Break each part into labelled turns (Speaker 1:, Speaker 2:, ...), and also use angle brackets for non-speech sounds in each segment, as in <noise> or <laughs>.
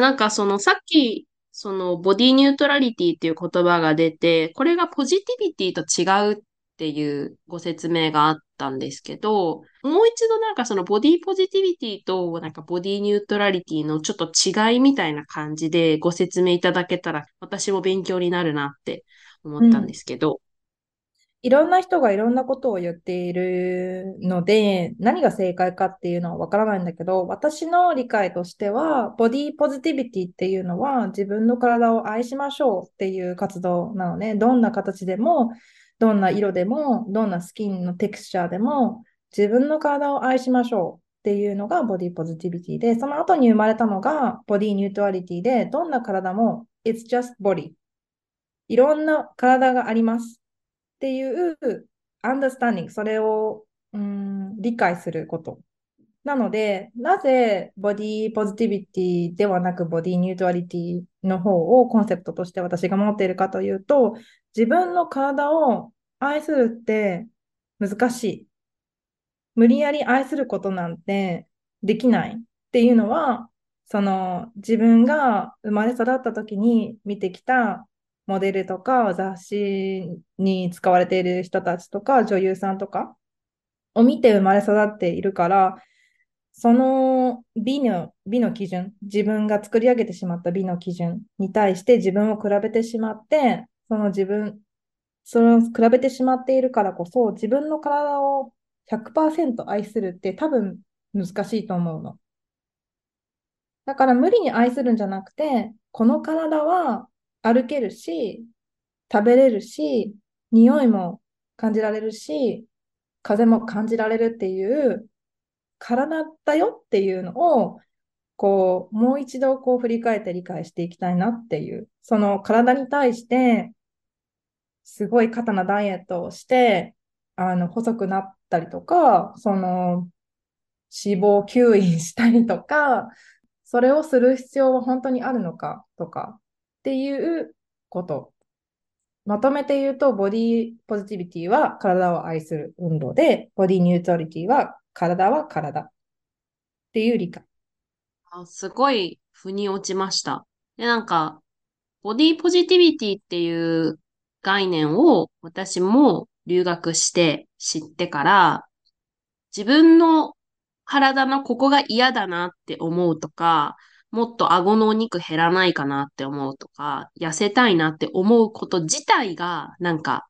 Speaker 1: なんかそのさっき、そのボディニュートラリティっていう言葉が出て、これがポジティビティと違うっていうご説明があったんですけど、もう一度なんかそのボディポジティビティとなんかボディニュートラリティのちょっと違いみたいな感じでご説明いただけたら私も勉強になるなって思ったんですけど、
Speaker 2: いろんな人がいろんなことを言っているので、何が正解かっていうのはわからないんだけど、私の理解としては、ボディポジティビティっていうのは自分の体を愛しましょうっていう活動なのね。どんな形でも、どんな色でも、どんなスキンのテクスチャーでも、自分の体を愛しましょうっていうのがボディポジティビティで、その後に生まれたのがボディニュートラリティで、どんな体も It's just body。いろんな体があります。っていう understanding、それを、うん、理解すること。なので、なぜボディポジティビティではなくボディニュートラリティの方をコンセプトとして私が持っているかというと、自分の体を愛するって難しい。無理やり愛することなんてできないっていうのは、その自分が生まれ育った時に見てきたモデルとか雑誌に使われている人たちとか女優さんとかを見て生まれ育っているから、その美の美の基準、自分が作り上げてしまった美の基準に対して自分を比べてしまって、その自分、その比べてしまっているからこそ、自分の体を100%愛するって多分難しいと思うの。だから無理に愛するんじゃなくて、この体は歩けるし、食べれるし、匂いも感じられるし、風も感じられるっていう体だよっていうのを、こう、もう一度こう振り返って理解していきたいなっていう、その体に対して、すごい肩なダイエットをして、あの、細くなったりとか、その、脂肪吸引したりとか、それをする必要は本当にあるのかとか、っていうこと。まとめて言うと、ボディポジティビティは体を愛する運動で、ボディニュートリティは体は体っていう理解。
Speaker 1: あすごい腑に落ちました。で、なんか、ボディポジティビティっていう概念を私も留学して知ってから、自分の体のここが嫌だなって思うとか、もっと顎のお肉減らないかなって思うとか、痩せたいなって思うこと自体が、なんか、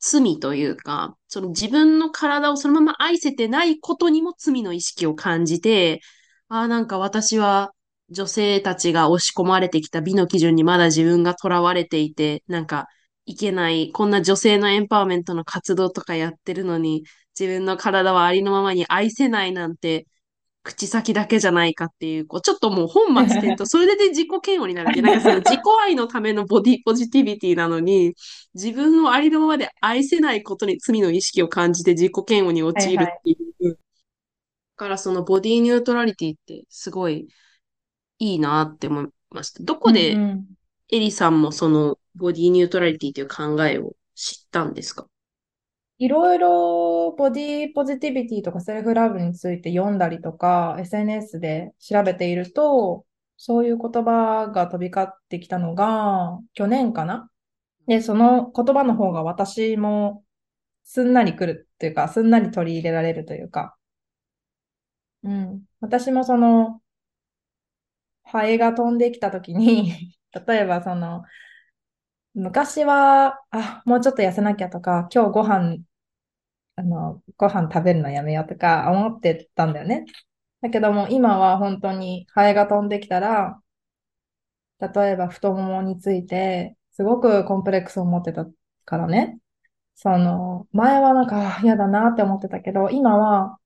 Speaker 1: 罪というか、その自分の体をそのまま愛せてないことにも罪の意識を感じて、ああ、なんか私は女性たちが押し込まれてきた美の基準にまだ自分が囚われていて、なんかいけない、こんな女性のエンパワーメントの活動とかやってるのに、自分の体はありのままに愛せないなんて、口先だけじゃないかっていう、こうちょっともう本末転倒、それで自己嫌悪になるって、<laughs> なんかその自己愛のためのボディポジティビティなのに、自分をありのままで愛せないことに罪の意識を感じて自己嫌悪に陥るっていう。はいはい、からそのボディニュートラリティってすごいいいなって思いました。どこでエリさんもそのボディニュートラリティという考えを知ったんですか？
Speaker 2: いろいろボディポジティビティとかセルフラブについて読んだりとか、SNS で調べていると、そういう言葉が飛び交ってきたのが、去年かな？で、その言葉の方が私もすんなり来るっていうか、すんなり取り入れられるというか、うん。私もその、ハエが飛んできた時に <laughs> 例えばその、昔は、あ、もうちょっと痩せなきゃとか、今日ご飯あの、ご飯食べるのやめようとか思ってたんだよね。だけども今は本当にハエが飛んできたら、例えば太ももについて、すごくコンプレックスを持ってたからね。その、前はなんか嫌だなって思ってたけど、今は、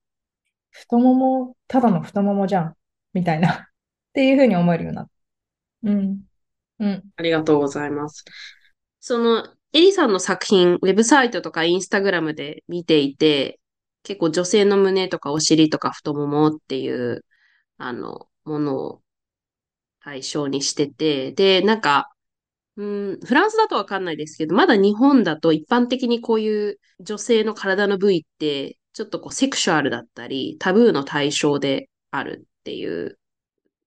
Speaker 2: 太もも、ただの太ももじゃん。みたいなっていうふうに思えるようになった。うん。うん。
Speaker 1: ありがとうございます。その、エリさんの作品、ウェブサイトとかインスタグラムで見ていて、結構女性の胸とかお尻とか太ももっていう、あの、ものを対象にしてて、で、なんか、うん、フランスだとわかんないですけど、まだ日本だと一般的にこういう女性の体の部位って、ちょっとこうセクシュアルだったり、タブーの対象であるっていう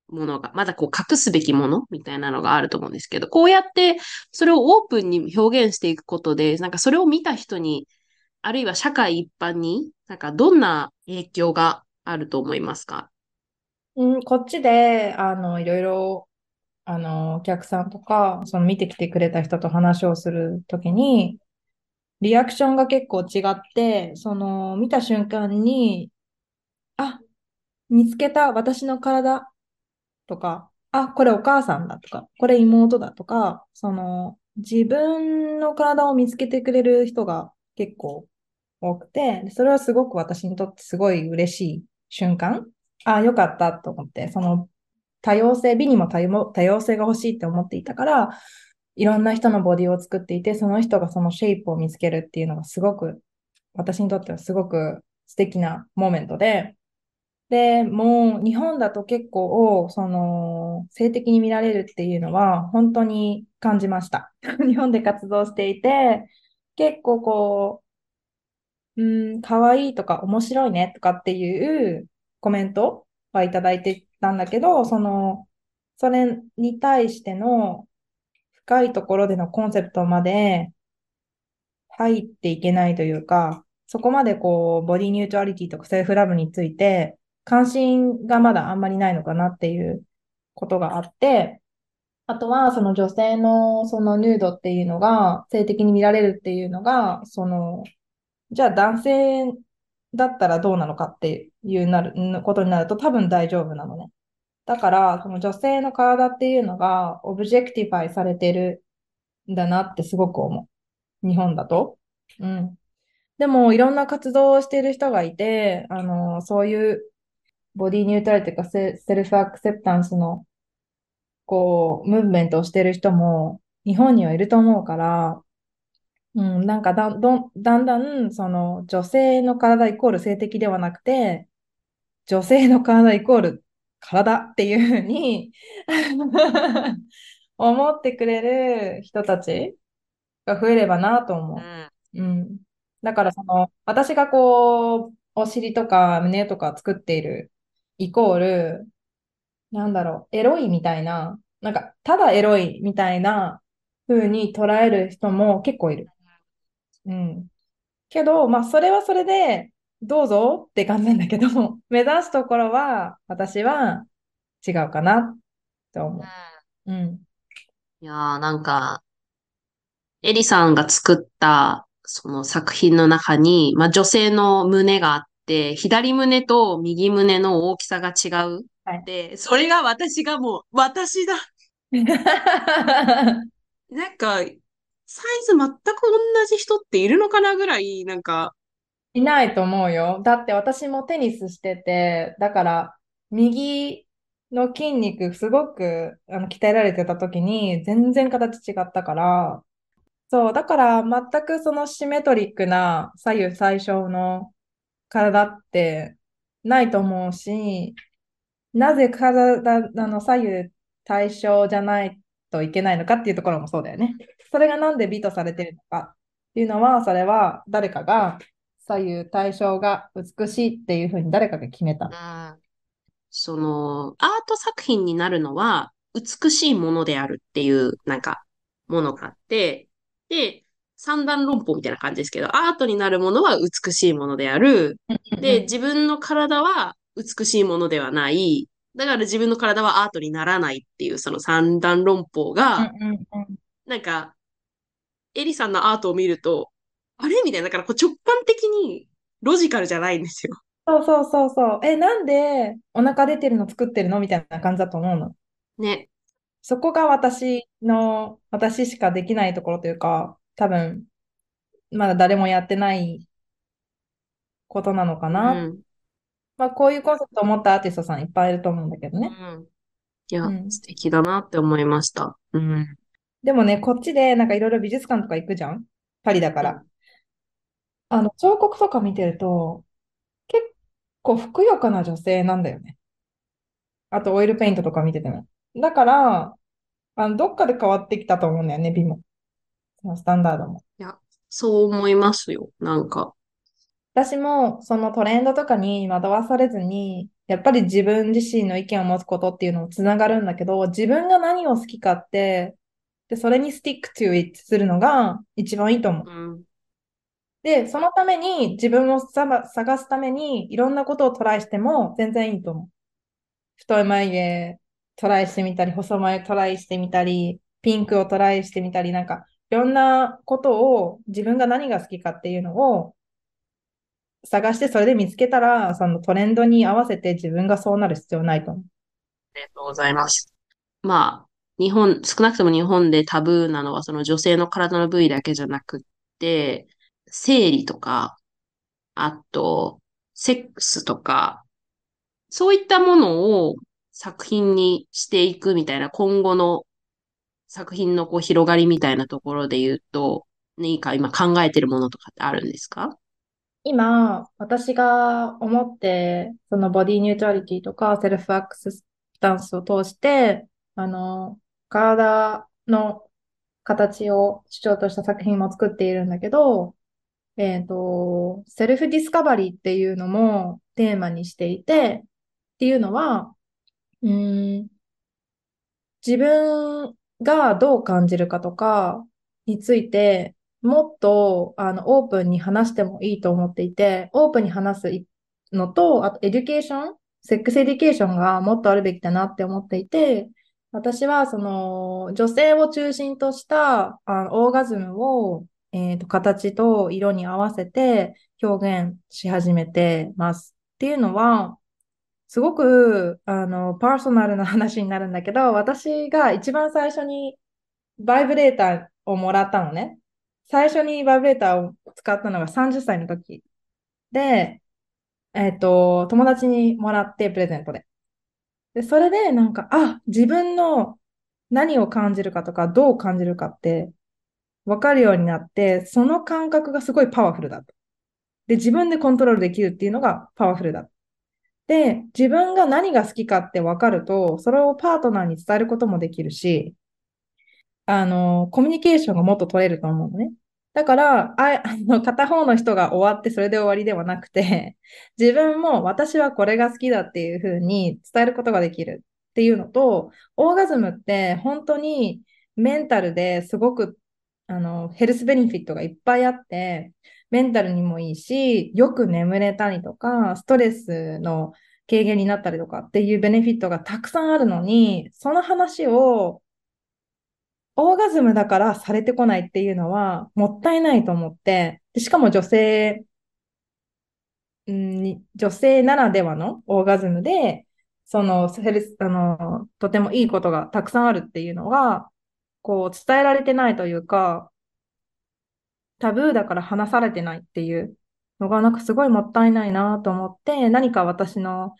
Speaker 1: ものが、まだこう隠すべきものみたいなのがあると思うんですけど、こうやってそれをオープンに表現していくことで、なんかそれを見た人に、あるいは社会一般に、なんかどんな影響があると思いますか？
Speaker 2: うん、こっちで、あの、いろいろ、あの、お客さんとか、その見てきてくれた人と話をするときに、リアクションが結構違って、その、見た瞬間に、あ、見つけた私の体とか、あ、これお母さんだとか、これ妹だとか、その、自分の体を見つけてくれる人が結構多くて、それはすごく私にとってすごい嬉しい瞬間。あ、よかったと思って、その多様性、美にも多様性が欲しいって思っていたから、いろんな人のボディを作っていて、その人がそのシェイプを見つけるっていうのがすごく、私にとってはすごく素敵なモーメントで、で、もう日本だと結構、その、性的に見られるっていうのは本当に感じました。<laughs> 日本で活動していて、結構こう、うん、可愛いとか面白いねとかっていうコメントはいただいてたんだけど、その、それに対しての深いところでのコンセプトまで入っていけないというか、そこまでこう、ボディニュートラリティとかセルフラブについて関心がまだあんまりないのかなっていうことがあって、あとはその女性のそのヌードっていうのが性的に見られるっていうのが、その、じゃあ男性だったらどうなのかっていうなることになると多分大丈夫なのね。だから、その女性の体っていうのが objectify されてるんだなってすごく思う。日本だと。うん。でも、いろんな活動をしてる人がいて、あの、そういう body neutral というかセ、 self acceptance の、こう、ムーブメントをしている人も日本にはいると思うから、うん、なんかだ、どだんだん、その、女性の体イコール性的ではなくて、女性の体イコール体っていうふうに <laughs> 思ってくれる人たちが増えればなと思う。うん。だからその、私がこう、お尻とか胸とか作っているイコール、なんだろう、エロいみたいな、なんか、ただエロいみたいな風に捉える人も結構いる。うん。けど、まあ、それはそれで、どうぞって感じなんだけど、<laughs> 目指すところは、私は違うかなって思う。うん。
Speaker 1: いやー、なんか、エリさんが作ったその作品の中に、まあ、女性の胸があって、左胸と右胸の大きさが違う。はい、で、それが私がもう、私だ <laughs> なんか、サイズ全く同じ人っているのかなぐらい、なんか。
Speaker 2: いないと思うよ。だって私もテニスしてて、だから、右の筋肉すごくあの鍛えられてた時に全然形違ったから、そう、だから全くそのシメトリックな左右最小の体ってないと思うし、なぜ体の左右対称じゃないといけないのかっていうところもそうだよね。それがなんで美とされてるのかっていうのは、それは誰かが左右対称が美しいっていうふうに誰かが決めた。
Speaker 1: その、アート作品になるのは美しいものであるっていう、なんか、ものがあって、で、三段論法みたいな感じですけど、アートになるものは美しいものである。で、自分の体は美しいものではない。だから自分の体はアートにならないっていう、その三段論法が、なんか、エリさんのアートを見ると、あれみたいな、だからこう直感的にロジカルじゃないんですよ。
Speaker 2: そうそうそうそう。え、なんでお腹出てるの作ってるのみたいな感じだと思うの？
Speaker 1: ね。
Speaker 2: そこが私の、私しかできないところというか、多分、まだ誰もやってないことなのかな。うん、まあ、こういうコンセプトを持ったアーティストさんいっぱいいると思うんだけどね。
Speaker 1: うん、いや、うん、素敵だなって思いました。うん。
Speaker 2: でもね、こっちでなんかいろいろ美術館とか行くじゃんパリだから。あの、彫刻とか見てると、結構ふくよかな女性なんだよね。あと、オイルペイントとか見てても。だから、あの、どっかで変わってきたと思うんだよね、美も。スタンダードも。
Speaker 1: いや、そう思いますよ、なんか。
Speaker 2: 私も、そのトレンドとかに惑わされずに、やっぱり自分自身の意見を持つことっていうのもつながるんだけど、自分が何を好きかって、で、それにスティック to it するのが一番いいと思う。うん、で、そのために自分を探すためにいろんなことをトライしても全然いいと思う。太い眉毛トライしてみたり、細眉トライしてみたり、ピンクをトライしてみたり、なんかいろんなことを自分が何が好きかっていうのを探してそれで見つけたら、そのトレンドに合わせて自分がそうなる必要ないと思う。
Speaker 1: ありがとうございます。まあ、日本、少なくとも日本でタブーなのはその女性の体の部位だけじゃなくて、生理とか、あと、セックスとか、そういったものを作品にしていくみたいな今後の作品のこう広がりみたいなところで言うと、何か今考えてるものとかってあるんですか？
Speaker 2: 今、私が思って、そのボディニュートラリティとかセルフアクセスタンスを通して、あの、体の形を主張とした作品も作っているんだけど、えっ、ー、と、 self discovery っていうのもテーマにしていて、っていうのは、うん、自分がどう感じるかとかについて、もっとあのオープンに話してもいいと思っていて、オープンに話すのと、あと education、sex education がもっとあるべきだなって思っていて、私はその女性を中心としたあのオーガズムを、えーと、形と色に合わせて表現し始めてます。っていうのは、すごくあのパーソナルな話になるんだけど、私が一番最初にバイブレーターをもらったのね。最初にバイブレーターを使ったのが30歳の時で、えっ、ー、と、友達にもらってプレゼントで。で、それでなんか、あ、自分の何を感じるかとか、どう感じるかって分かるようになって、その感覚がすごいパワフルだと。で、自分でコントロールできるっていうのがパワフルだ。で、自分が何が好きかって分かると、それをパートナーに伝えることもできるし、あの、コミュニケーションがもっと取れると思うのね。だから、あ <laughs> あの片方の人が終わってそれで終わりではなくて、<laughs> 自分も私はこれが好きだっていうふうに伝えることができるっていうのと、オーガズムって本当にメンタルですごくあのヘルスベネフィットがいっぱいあって、メンタルにもいいし、よく眠れたりとか、ストレスの軽減になったりとかっていうベネフィットがたくさんあるのに、その話をオーガズムだからされてこないっていうのはもったいないと思って、でしかも女性、うん女性ならではのオーガズムで、そのセルス、あの、とてもいいことがたくさんあるっていうのが、こう伝えられてないというか、タブーだから話されてないっていうのがなんかすごいもったいないなと思って、何か私の、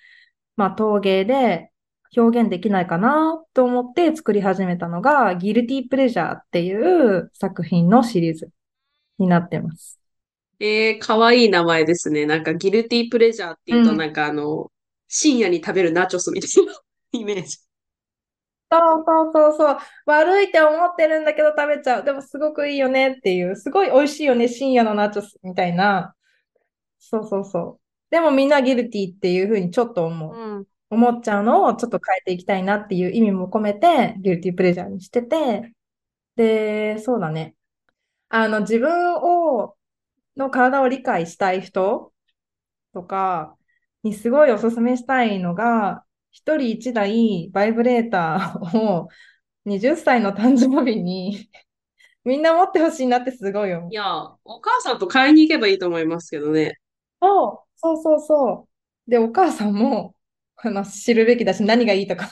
Speaker 2: まあ、陶芸で表現できないかなと思って作り始めたのが、ギルティープレジャーっていう作品のシリーズになってます。
Speaker 1: えー、かわいい名前ですね。なんかギルティープレジャーっていうと、なんかあの、うん、深夜に食べるナチョスみたいなイメージ。
Speaker 2: そうそうそうそう。悪いって思ってるんだけど食べちゃう。でもすごくいいよねっていう。すごい美味しいよね、深夜のナチョスみたいな。そうそうそう。でもみんなギルティーっていうふうにちょっと思う。うん思っちゃうのをちょっと変えていきたいなっていう意味も込めて、ギルティープレジャーにしてて、で、そうだね。あの、自分を、の体を理解したい人とかにすごいおすすめしたいのが、一人一台バイブレーターを <laughs> 20歳の誕生日に <laughs> みんな持ってほしいなってすごい
Speaker 1: よ。いや、お母さんと買いに行けばいいと思いますけどね。
Speaker 2: そう、そうそうそう。で、お母さんも、あの、知るべきだし、何がいいとか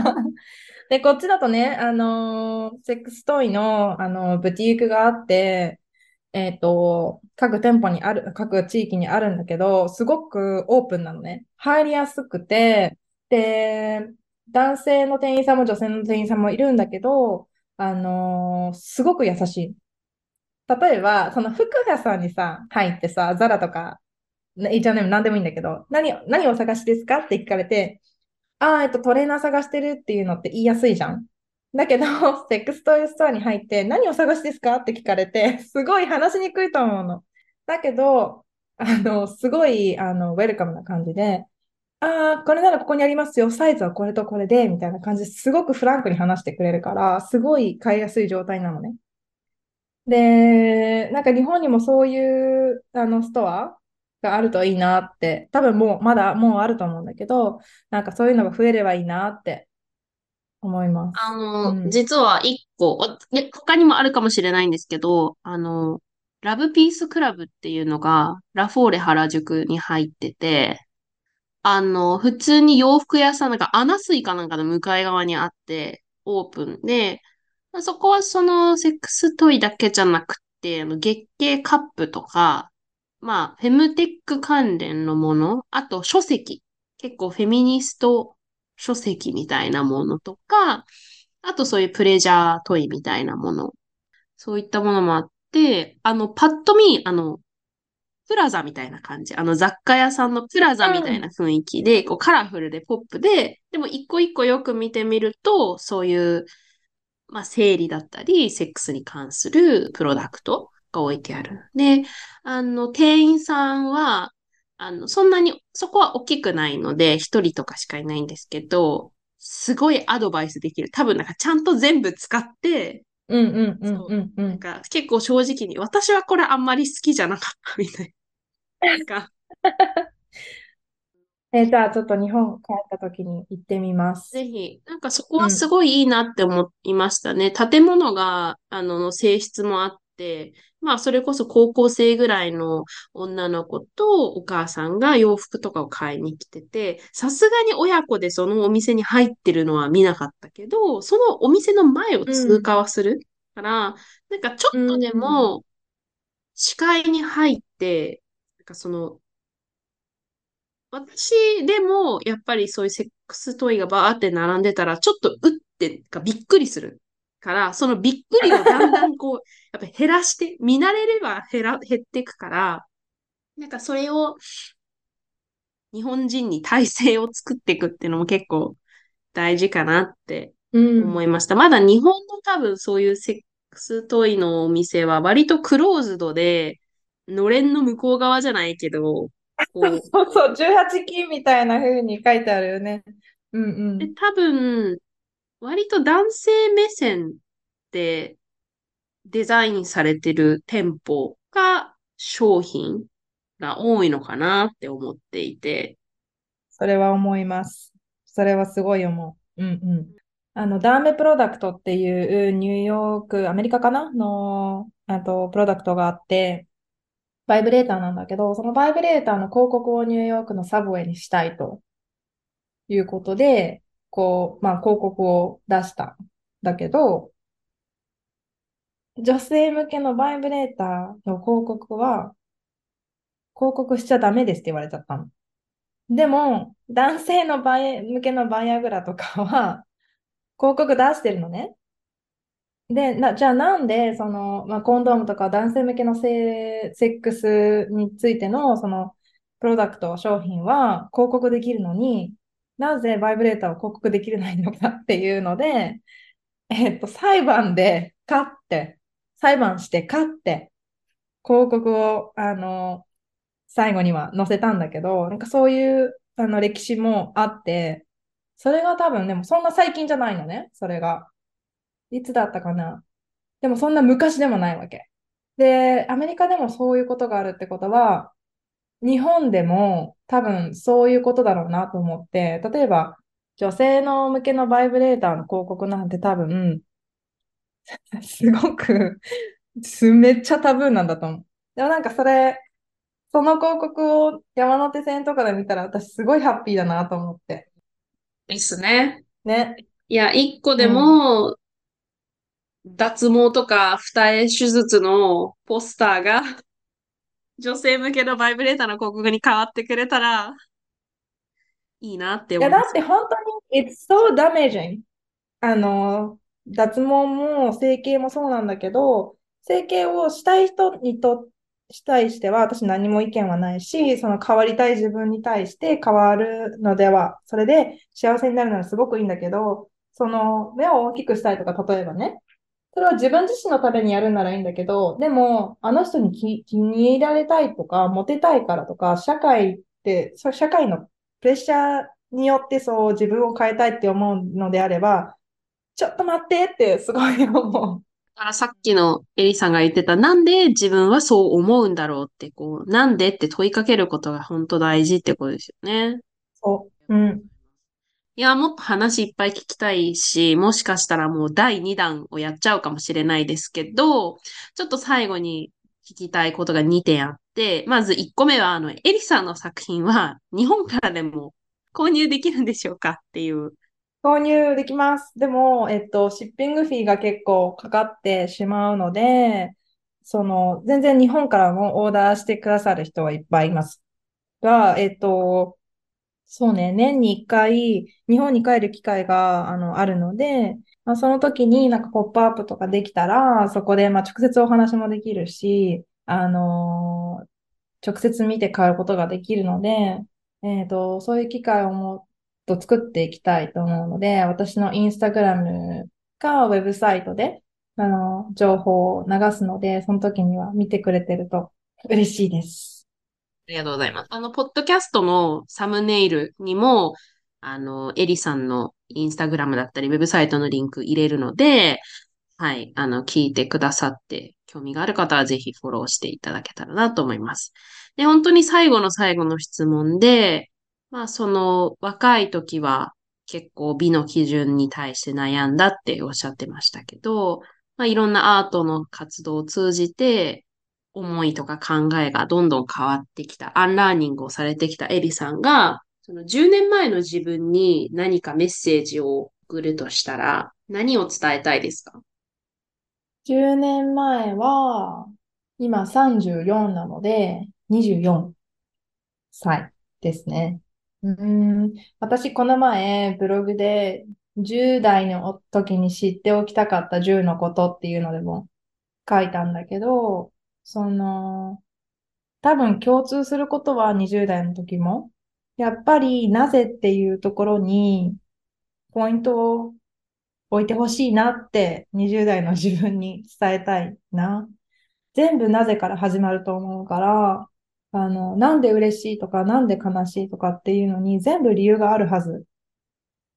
Speaker 2: <laughs> で、こっちだとね、あのー、セックストイの、あのー、ブティークがあって、えっ、ー、と、各店舗にある、各地域にあるんだけど、すごくオープンなのね。入りやすくて、で、男性の店員さんも女性の店員さんもいるんだけど、あのすごく優しい。例えば、その服屋さんにさ、入ってさ、ザラとか H&M 何でもいいんだけど、何、何を探しですかって聞かれて、ああ、えっと、トレーナー探してるっていうのって言いやすいじゃん。だけど、<laughs> セックストイストアに入って、何を探しですかって聞かれて、すごい話しにくいと思うの。だけど、あの、すごい、あの、ウェルカムな感じで、ああ、これならここにありますよ。サイズはこれとこれで、みたいな感じですごくフランクに話してくれるから、すごい買いやすい状態なのね。で、なんか日本にもそういうあのストアがあるといいなって、多分もうまだもうあると思うんだけど、なんかそういうのが増えればいいなって思います。
Speaker 1: あの、
Speaker 2: うん。
Speaker 1: 実は一個、他にもあるかもしれないんですけど、あの、ラブピースクラブっていうのが、ラフォーレ原宿に入ってて、あの、普通に洋服屋さん、なんか、アナスイかなんかの向かい側にあって、オープンで、そこはそのセックストイだけじゃなくて、あの月経カップとか、まあ、フェムテック関連のもの、あと書籍、結構フェミニスト書籍みたいなものとか、あとそういうプレジャートイみたいなもの、そういったものもあって、あの、パッと見、あの、プラザみたいな感じ。あの雑貨屋さんのプラザみたいな雰囲気で、こうカラフルでポップで、でも一個一個よく見てみると、そういう、まあ、生理だったり、セックスに関するプロダクトが置いてある。で、あの、店員さんは、あの、そんなに、そこは大きくないので、一人とかしかいないんですけど、すごいアドバイスできる。多分なんかちゃんと全部使って、
Speaker 2: うんうんうん。
Speaker 1: う
Speaker 2: んうん。
Speaker 1: なんか結構正直に、私はこれあんまり好きじゃなかったみたいなんか、<laughs>
Speaker 2: えーじゃあちょっと日本帰った時に行ってみます。
Speaker 1: ぜひ、なんかそこ
Speaker 2: うん。
Speaker 1: はすごいいいなって思いましたね。建物が、あの、の性質もあって、まあ、それこそ高校生ぐらいの女の子とお母さんが洋服とかを買いに来てて、さすがに親子でそのお店に入ってるのは見なかったけど、そのお店の前を
Speaker 2: う
Speaker 1: 通過
Speaker 2: ん。
Speaker 1: はするから、なんかちょ
Speaker 2: う
Speaker 1: っとで
Speaker 2: ん。
Speaker 1: も視界に入って、かその私でも、やっぱりそういうセックストイがバーって並んでたら、ちょっとうってかびっくりするから、そのびっくりをだんだんこう、<laughs> やっぱ減らして、見慣れれば減ら、減っていくから、なんかそれを日本人に体制を作っていくっていうのも結構大事かなって
Speaker 2: うん。
Speaker 1: 思いました。まだ日本の多分そういうセックストイのお店は割とクローズドで、のれんの向こう側じゃないけど、こう、<laughs>
Speaker 2: そうそう、18金みたいな風に書いてあるよね。うんう
Speaker 1: で、
Speaker 2: ん。
Speaker 1: 多分、割と男性目線でデザインされてる店舗が商品が多いのかなって思っていて。
Speaker 2: それは思います。それはすごい思う。うんうん。あの、ダーメプロダクトっていうニューヨーク、アメリカかなの、あと、プロダクトがあって、バイブレーターなんだけど、そのバイブレーターの広告をニューヨークのサブウェイにしたいということで、こう、まあ、広告を出したんだけど、女性向けのバイブレーターの広告は、広告しちゃダメですって言われちゃったの。でも、男性のバイ向けのバイアグラとかは、広告出してるのね。で、な、じゃあなんで、その、まあ、コンドームとか男性向けのセ、セックスについての、その、プロダクト、商品は広告できるのに、なぜバイブレーターを広告できないのかっていうので、<laughs> えっと、裁判で勝って、裁判して勝って、広告を、あの、最後には載せたんだけど、なんかそういうあの歴史もあって、それが多分でもそんな最近じゃないのね、それが。いつだったかな？でもそんな昔でもないわけ。で、アメリカでもそういうことがあるってことは、日本でも多分そういうことだろうなと思って、例えば女性の向けのバイブレーターの広告なんて多分、<laughs> すごくめっちゃタブーなんだと思う。でもなんかそれ、その広告を山手線とかで見たら私すごいハッピーだなと思って。
Speaker 1: ですね。
Speaker 2: ね。
Speaker 1: いや、一個で
Speaker 2: うん。
Speaker 1: も脱毛とか二重手術のポスターが <laughs> 女性向けのバイブレーターの広告に変わってくれたらいいなって、思いますよ。
Speaker 2: だって本当に、it's so damaging. あの、脱毛も整形もそうなんだけど、整形をしたい人にと、したいしては私何も意見はないし、その変わりたい自分に対して変わるのでは、それで幸せになるならすごくいいんだけど、その目を大きくしたいとか、例えばね、それは自分自身のためにやるならいいんだけど、でも、あの人に気気に入られたいとか、モテたいからとか、社会って、そう社会のプレッシャーによってそう自分を変えたいって思うのであれば、ちょっと待ってってすごい思う。
Speaker 1: だからさっきのエリさんが言ってた、なんで自分はそう思うんだろうって、こう、なんでって問いかけることが本当大事ってことですよね。
Speaker 2: そう。うん。
Speaker 1: いや、もっと話いっぱい聞きたいし、もしかしたらもう第2弾をやっちゃうかもしれないですけど、ちょっと最後に聞きたいことが2点あって、まず1個目は、あの、エリさんの作品は日本からでも購入できるんでしょうかっていう。
Speaker 2: 購入できます。でも、えっと、シッピングフィーが結構かかってしまうので、その、全然日本からもオーダーしてくださる人はいっぱいいます。が、えっと、そうね、年に一回、日本に帰る機会が、あの、あるので、まあ、その時になんかポップアップとかできたら、そこで、まあ、直接お話もできるし、あの直接見て買うことができるので、えっと、そういう機会をもっと作っていきたいと思うので、私のインスタグラムかウェブサイトで、あの、情報を流すので、その時には見てくれてると嬉しいです。
Speaker 1: ありがとうございます。あの、ポッドキャストのサムネイルにも、あの、エリさんのインスタグラムだったり、ウェブサイトのリンク入れるので、はい、あの、聞いてくださって、興味がある方はぜひフォローしていただけたらなと思います。で、本当に最後の最後の質問で、まあ、その、若い時は結構美の基準に対して悩んだっておっしゃってましたけど、まあ、いろんなアートの活動を通じて、思いとか考えがどんどん変わってきた、 unlearning をされてきたエリさんが、その10年前の自分に何かメッセージを送るとしたら、何を伝えたいですか
Speaker 2: ？10年前は、今34なので、24歳ですね。うん、私この前ブログで10代の時に知っておきたかった10のことっていうのでも書いたんだけど、その、多分共通することは20代の時も、やっぱりなぜっていうところにポイントを置いてほしいなって20代の自分に伝えたいな。全部なぜから始まると思うから、あの、なんで嬉しいとか、なんで悲しいとかっていうのに全部理由があるはず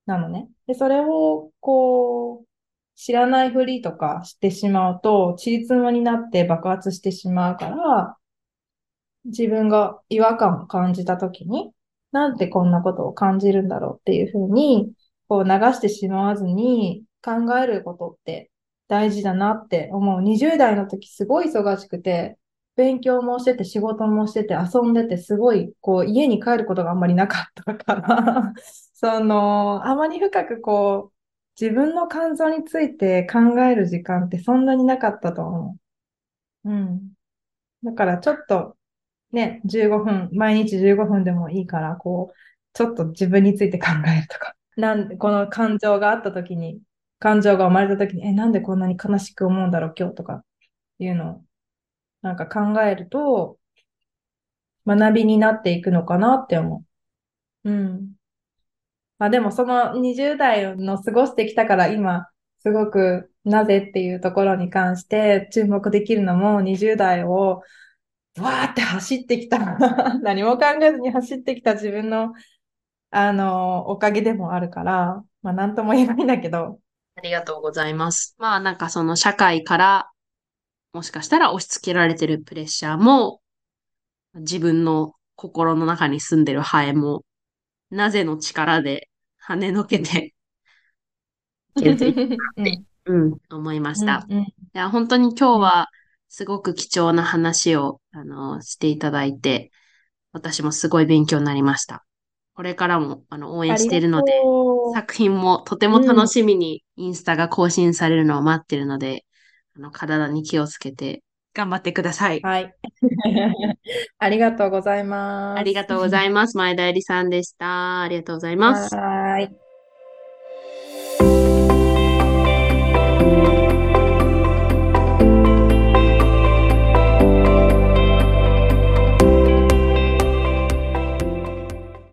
Speaker 2: なのね。で、それをこう、知らないふりとかしてしまうと、ちりつもになって爆発してしまうから、自分が違和感を感じたときに、なんでこんなことを感じるんだろうっていうふうに、こう流してしまわずに考えることって大事だなって思う。20代の時すごい忙しくて、勉強もしてて仕事もしてて遊んでてすごいこう家に帰ることがあんまりなかったから、<laughs> その、あまり深くこう自分の感情について考える時間ってそんなになかったと思う。うん。だからちょっとね、15分、毎日15分でもいいから、こう、ちょっと自分について考えるとか。なんで、この感情があった時に、感情が生まれた時に、え、なんでこんなに悲しく思うんだろう、今日とか、いうのを、なんか考えると、学びになっていくのかなって思う。うん。まあでもその20代の過ごしてきたから今、すごくなぜっていうところに関して注目できるのも20代をわーって走ってきた。<laughs> 何も考えずに走ってきた。自分のあの、おかげでもあるから、まあなんとも言えないんだけど、
Speaker 1: ありがとうございます。まあなんかその社会からもしかしたら押し付けられてるプレッシャーも自分の心の中に住んでるハエもなぜの力で跳ねのけて <laughs>
Speaker 2: うん。
Speaker 1: うん、思いました。
Speaker 2: うん。うん
Speaker 1: いや、本当に今日はすごく貴重な話を、あの、していただいて、私もすごい勉強になりました。これからも、あの、応援しているので作品もとても楽しみにインスタが更新されるのを待ってるので、あの、体に気をつけて頑張ってください。
Speaker 2: はい。<laughs> ありがとうございます。
Speaker 1: ありがとうございます。前田えりさんでした。ありがとうございます。
Speaker 2: はーい。